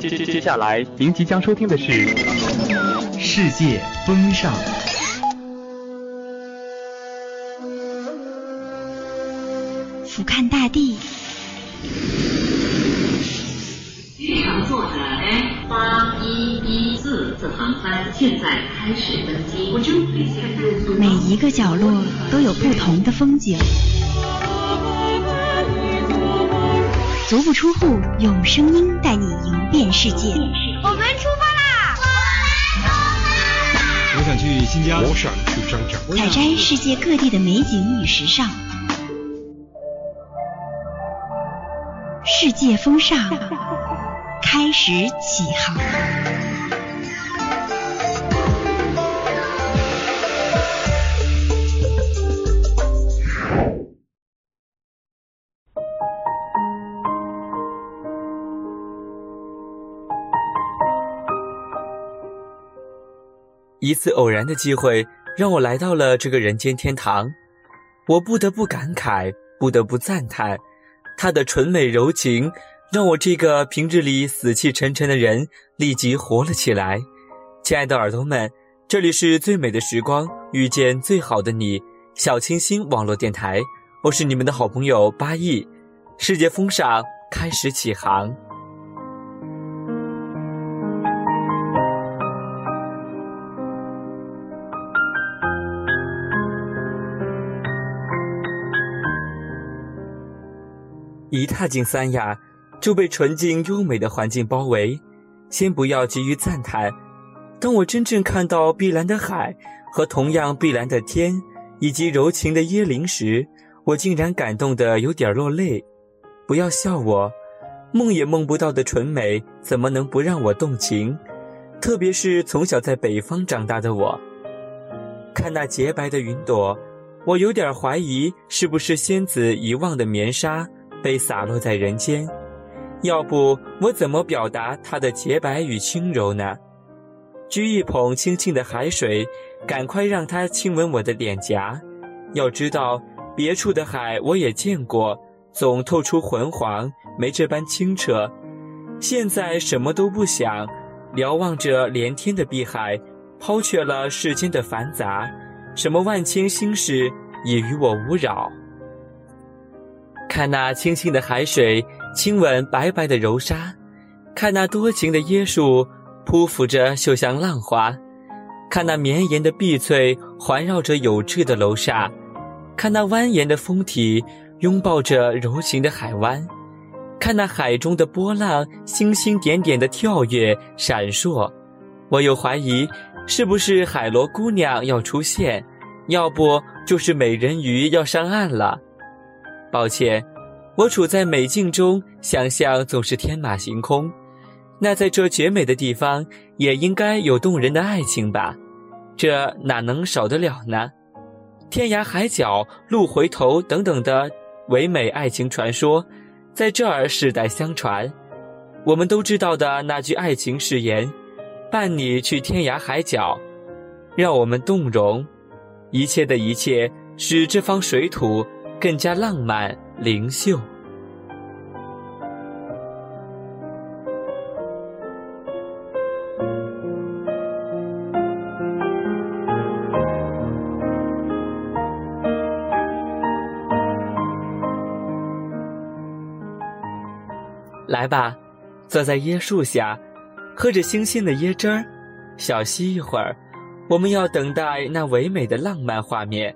接接接下来，您即将收听的是《世界风尚》。俯瞰大地。机上坐着 F 八一一四次航班现在开始登机。每一个角落都有不同的风景。足不出户，用声音带你游遍世界。我们出发啦！我想去新疆，我想去张家。采摘世界各地的美景与时尚。世界风尚开始起航。一次偶然的机会，让我来到了这个人间天堂。我不得不感慨，不得不赞叹，她的纯美柔情，让我这个平日里死气沉沉的人立即活了起来。亲爱的耳朵们，这里是最美的时光，遇见最好的你，小清新网络电台，我是你们的好朋友八亿。世界风尚开始起航。一踏进三亚，就被纯净优美的环境包围。先不要急于赞叹，当我真正看到碧蓝的海和同样碧蓝的天，以及柔情的椰林时，我竟然感动得有点落泪。不要笑我，梦也梦不到的纯美，怎么能不让我动情？特别是从小在北方长大的我，看那洁白的云朵，我有点怀疑是不是仙子遗忘的棉纱。被洒落在人间，要不我怎么表达它的洁白与轻柔呢？掬一捧清清的海水，赶快让它亲吻我的脸颊。要知道，别处的海我也见过，总透出浑黄，没这般清澈。现在什么都不想，瞭望着连天的碧海，抛却了世间的繁杂，什么万千心事也与我无扰。看那清清的海水亲吻白白的柔纱，看那多情的椰树匍匐着绣像浪花，看那绵延的碧翠环绕着有致的楼刹，看那蜿蜒的峰体拥抱着柔情的海湾，看那海中的波浪星星点点的跳跃闪烁，我又怀疑是不是海螺姑娘要出现，要不就是美人鱼要上岸了。抱歉，我处在美境中，想象总是天马行空。那在这绝美的地方，也应该有动人的爱情吧？这哪能少得了呢？天涯海角、路回头等等的唯美爱情传说，在这儿世代相传。我们都知道的那句爱情誓言：“伴你去天涯海角”，让我们动容。一切的一切，使这方水土。更加浪漫灵秀。来吧，坐在椰树下，喝着新鲜的椰汁儿，小息一会儿。我们要等待那唯美的浪漫画面。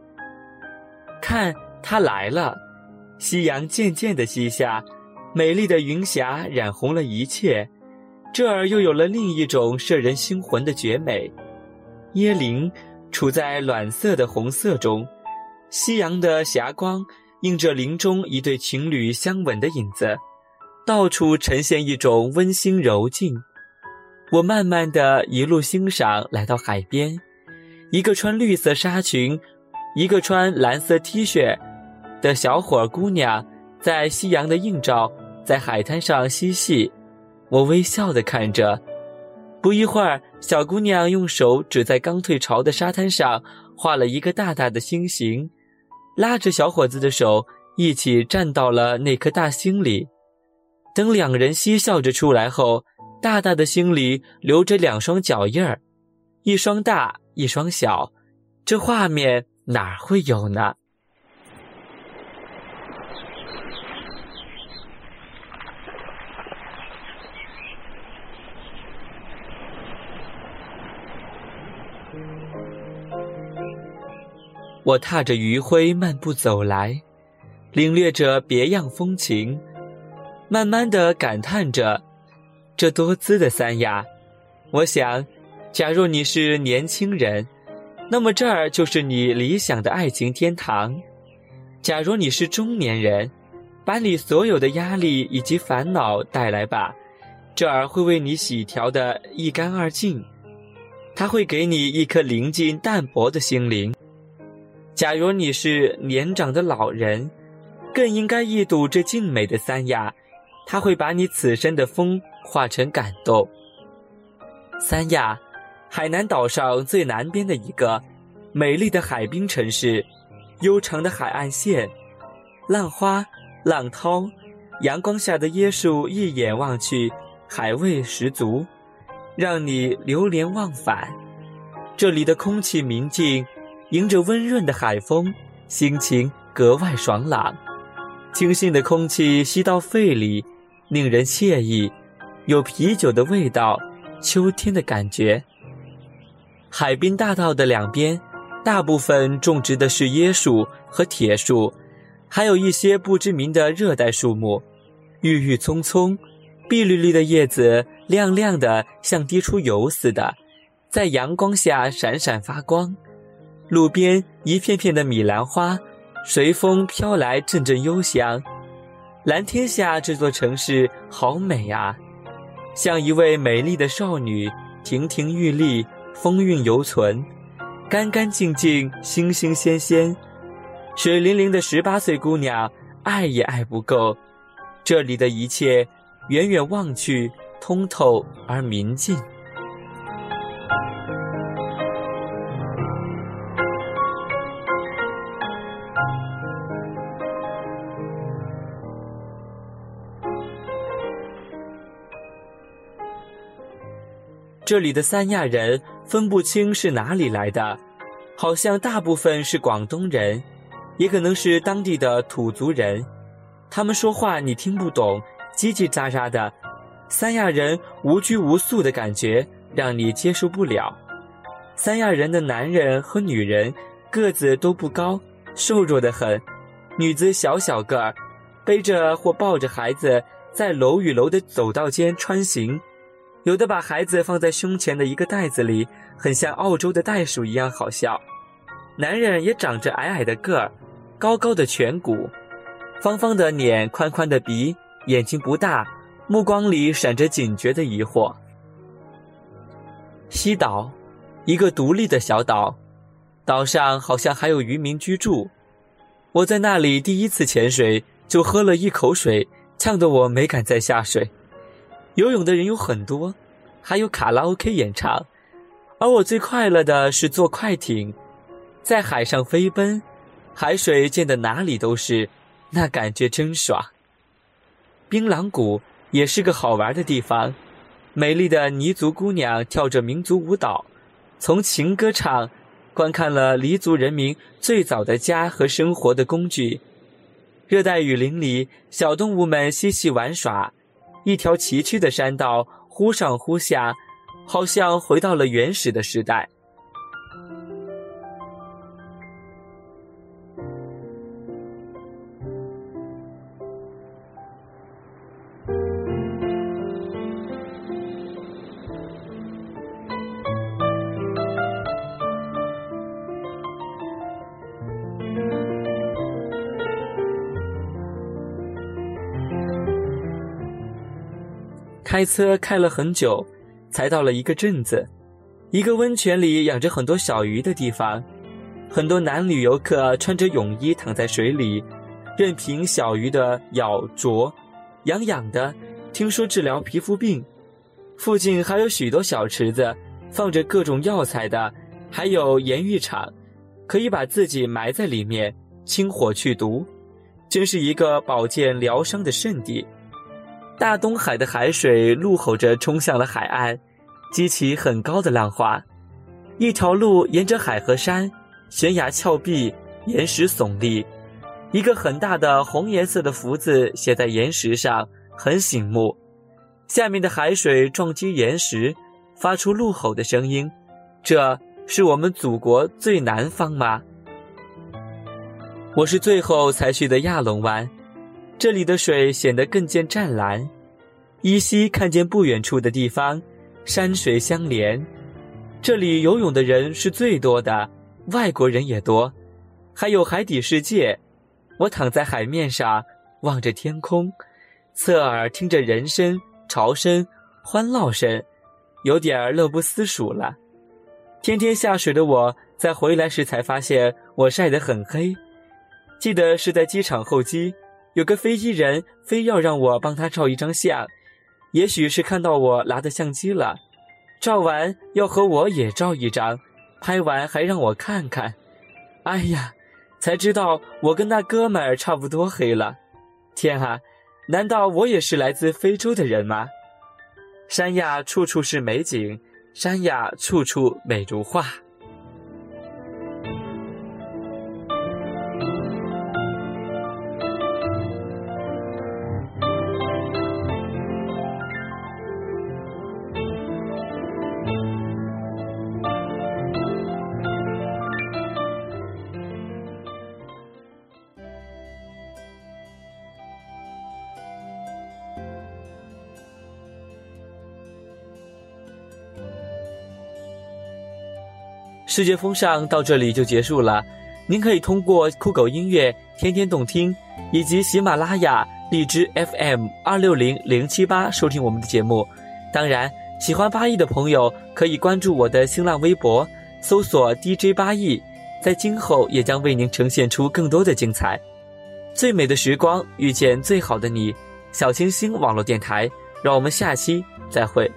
看。他来了，夕阳渐渐的西下，美丽的云霞染红了一切，这儿又有了另一种摄人心魂的绝美。椰林处在暖色的红色中，夕阳的霞光映着林中一对情侣相吻的影子，到处呈现一种温馨柔静。我慢慢的一路欣赏，来到海边，一个穿绿色纱裙，一个穿蓝色 T 恤。的小伙姑娘在夕阳的映照，在海滩上嬉戏，我微笑地看着。不一会儿，小姑娘用手指在刚退潮的沙滩上画了一个大大的心形，拉着小伙子的手一起站到了那颗大星里。等两人嬉笑着出来后，大大的心里留着两双脚印儿，一双大，一双小，这画面哪会有呢？我踏着余晖漫步走来，领略着别样风情，慢慢的感叹着这多姿的三亚。我想，假若你是年轻人，那么这儿就是你理想的爱情天堂；假如你是中年人，把你所有的压力以及烦恼带来吧，这儿会为你洗调的一干二净，它会给你一颗宁静淡泊的心灵。假如你是年长的老人，更应该一睹这静美的三亚，它会把你此生的风化成感动。三亚，海南岛上最南边的一个美丽的海滨城市，悠长的海岸线，浪花、浪涛，阳光下的椰树，一眼望去，海味十足，让你流连忘返。这里的空气明净。迎着温润的海风，心情格外爽朗。清新的空气吸到肺里，令人惬意，有啤酒的味道，秋天的感觉。海滨大道的两边，大部分种植的是椰树和铁树，还有一些不知名的热带树木。郁郁葱葱，碧绿绿的叶子亮亮的，像滴出油似的，在阳光下闪闪发光。路边一片片的米兰花，随风飘来，阵阵幽香。蓝天下，这座城市好美啊，像一位美丽的少女，亭亭玉立，风韵犹存，干干净净，星星鲜鲜。水灵灵的十八岁姑娘，爱也爱不够。这里的一切，远远望去，通透而明净。这里的三亚人分不清是哪里来的，好像大部分是广东人，也可能是当地的土族人。他们说话你听不懂，叽叽喳喳的。三亚人无拘无束的感觉让你接受不了。三亚人的男人和女人个子都不高，瘦弱的很，女子小小个儿，背着或抱着孩子在楼与楼的走道间穿行。有的把孩子放在胸前的一个袋子里，很像澳洲的袋鼠一样好笑。男人也长着矮矮的个儿，高高的颧骨，方方的脸，宽宽的鼻，眼睛不大，目光里闪着警觉的疑惑。西岛，一个独立的小岛，岛上好像还有渔民居住。我在那里第一次潜水，就喝了一口水，呛得我没敢再下水。游泳的人有很多，还有卡拉 OK 演唱，而我最快乐的是坐快艇，在海上飞奔，海水溅得哪里都是，那感觉真爽。槟榔谷也是个好玩的地方，美丽的彝族姑娘跳着民族舞蹈，从情歌唱，观看了黎族人民最早的家和生活的工具。热带雨林里，小动物们嬉戏玩耍。一条崎岖的山道，忽上忽下，好像回到了原始的时代。开车开了很久，才到了一个镇子，一个温泉里养着很多小鱼的地方。很多男女游客穿着泳衣躺在水里，任凭小鱼的咬啄，痒痒的，听说治疗皮肤病。附近还有许多小池子，放着各种药材的，还有盐浴场，可以把自己埋在里面，清火去毒，真是一个保健疗伤的圣地。大东海的海水怒吼着冲向了海岸，激起很高的浪花。一条路沿着海和山，悬崖峭壁，岩石耸立。一个很大的红颜色的福字写在岩石上，很醒目。下面的海水撞击岩石，发出怒吼的声音。这是我们祖国最南方吗？我是最后才去的亚龙湾，这里的水显得更见湛蓝。依稀看见不远处的地方，山水相连。这里游泳的人是最多的，外国人也多，还有海底世界。我躺在海面上，望着天空，侧耳听着人声、潮声、欢闹声，有点乐不思蜀了。天天下水的我，在回来时才发现我晒得很黑。记得是在机场候机，有个飞机人非要让我帮他照一张相，也许是看到我拿的相机了，照完要和我也照一张，拍完还让我看看。哎呀！才知道我跟那哥们儿差不多黑了，天啊！难道我也是来自非洲的人吗？山呀，处处是美景；山呀，处处美如画。世界风尚到这里就结束了，您可以通过酷狗音乐、天天动听以及喜马拉雅、荔枝 FM 二六零零七八收听我们的节目。当然，喜欢八亿的朋友可以关注我的新浪微博，搜索 DJ 八亿，在今后也将为您呈现出更多的精彩。最美的时光遇见最好的你，小清新网络电台，让我们下期再会。